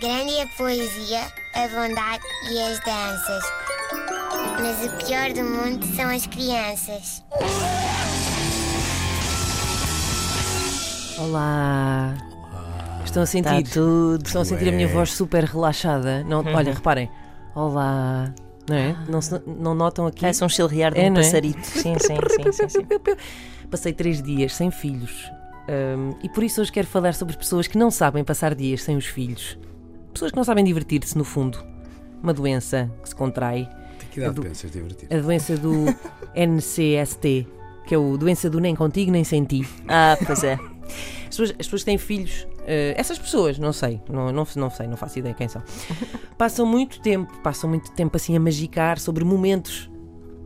Grande é a poesia, a bondade e as danças. Mas o pior do mundo são as crianças. Olá! Estão a sentir? Está tudo. Estão a sentir a minha voz super relaxada? Não, Olha, reparem. Olá! Não é? Não, se- não notam aqui? Parece um chilrear de É, um não é? passarito. Sim, sim, sim, sim, sim. Passei três dias sem filhos. Hum, e por isso hoje quero falar sobre pessoas que não sabem passar dias sem os filhos. Pessoas que não sabem divertir-se, no fundo. Uma doença que se contrai. De que idade Do- pensas divertir? A doença do NCST, que é o doença do nem contigo nem sem ti. Ah, pois é. As pessoas, as pessoas que têm filhos, eh, essas pessoas, não sei, não, não, não sei, não faço ideia quem são, passam muito tempo, passam muito tempo assim a magicar sobre momentos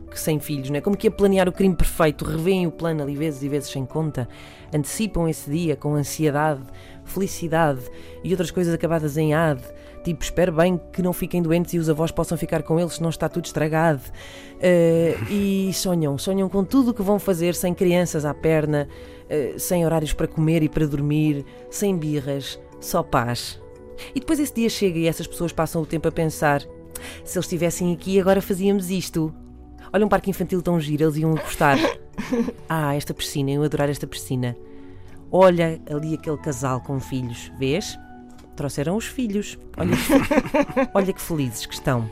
que sem filhos, não é? Como que a planear o crime perfeito, revêem o plano ali vezes e vezes sem conta, antecipam esse dia com ansiedade, felicidade e outras coisas acabadas em ad. Tipo, espero bem que não fiquem doentes e os avós possam ficar com eles, senão está tudo estragado. Eh, e sonham, sonham com tudo o que vão fazer sem crianças à perna, eh, sem horários para comer e para dormir, sem birras, só paz. E depois esse dia chega e essas pessoas passam o tempo a pensar: se eles estivessem aqui, agora fazíamos isto. Olha um parque infantil tão giro, eles iam gostar. Ah, esta piscina, eu adorar esta piscina. Olha ali aquele casal com filhos, vês? Trouxeram os filhos. Olha, que- olha que felizes que estão.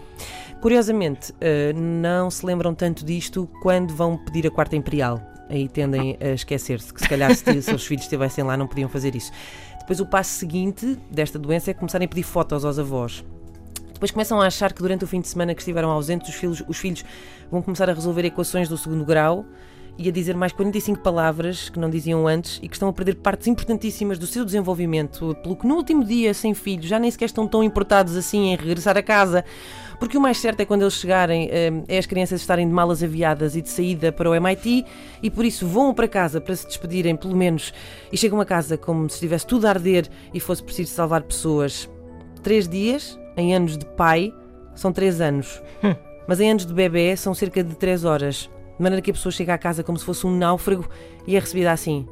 Curiosamente, eh, não se lembram tanto disto quando vão pedir a quarta imperial. Aí tendem a esquecer-se que se calhar se, se os filhos estivessem lá não podiam fazer isso. Depois o passo seguinte desta doença é começarem a pedir fotos aos avós. Depois começam a achar que durante o fim de semana que estiveram ausentes, os filhos, os filhos vão começar a resolver equações do segundo grau e a dizer mais 45 palavras que não diziam antes e que estão a perder partes importantíssimas do seu desenvolvimento, pelo que no último dia sem filhos já nem sequer estão tão importados assim em regressar a casa. Porque o mais certo é quando eles chegarem, eh, é as crianças estarem de malas aviadas e de saída para o MIT e por isso vão para casa para se despedirem, pelo menos, e chegam a casa como se estivesse tudo a arder e fosse preciso salvar pessoas. Três dias, em anos de pai, são três anos. Mas em anos de bebê são cerca de três horas. De maneira que a pessoa chega à casa como se fosse um náufrago e é recebida assim.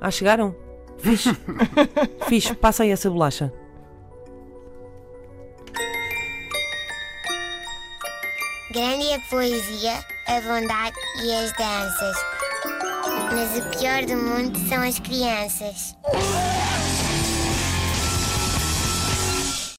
Ah, chegaram? Fixe. Fixe, passa aí essa bolacha. Grande é a poesia, a bondade e as danças. Mas o pior do mundo são as crianças.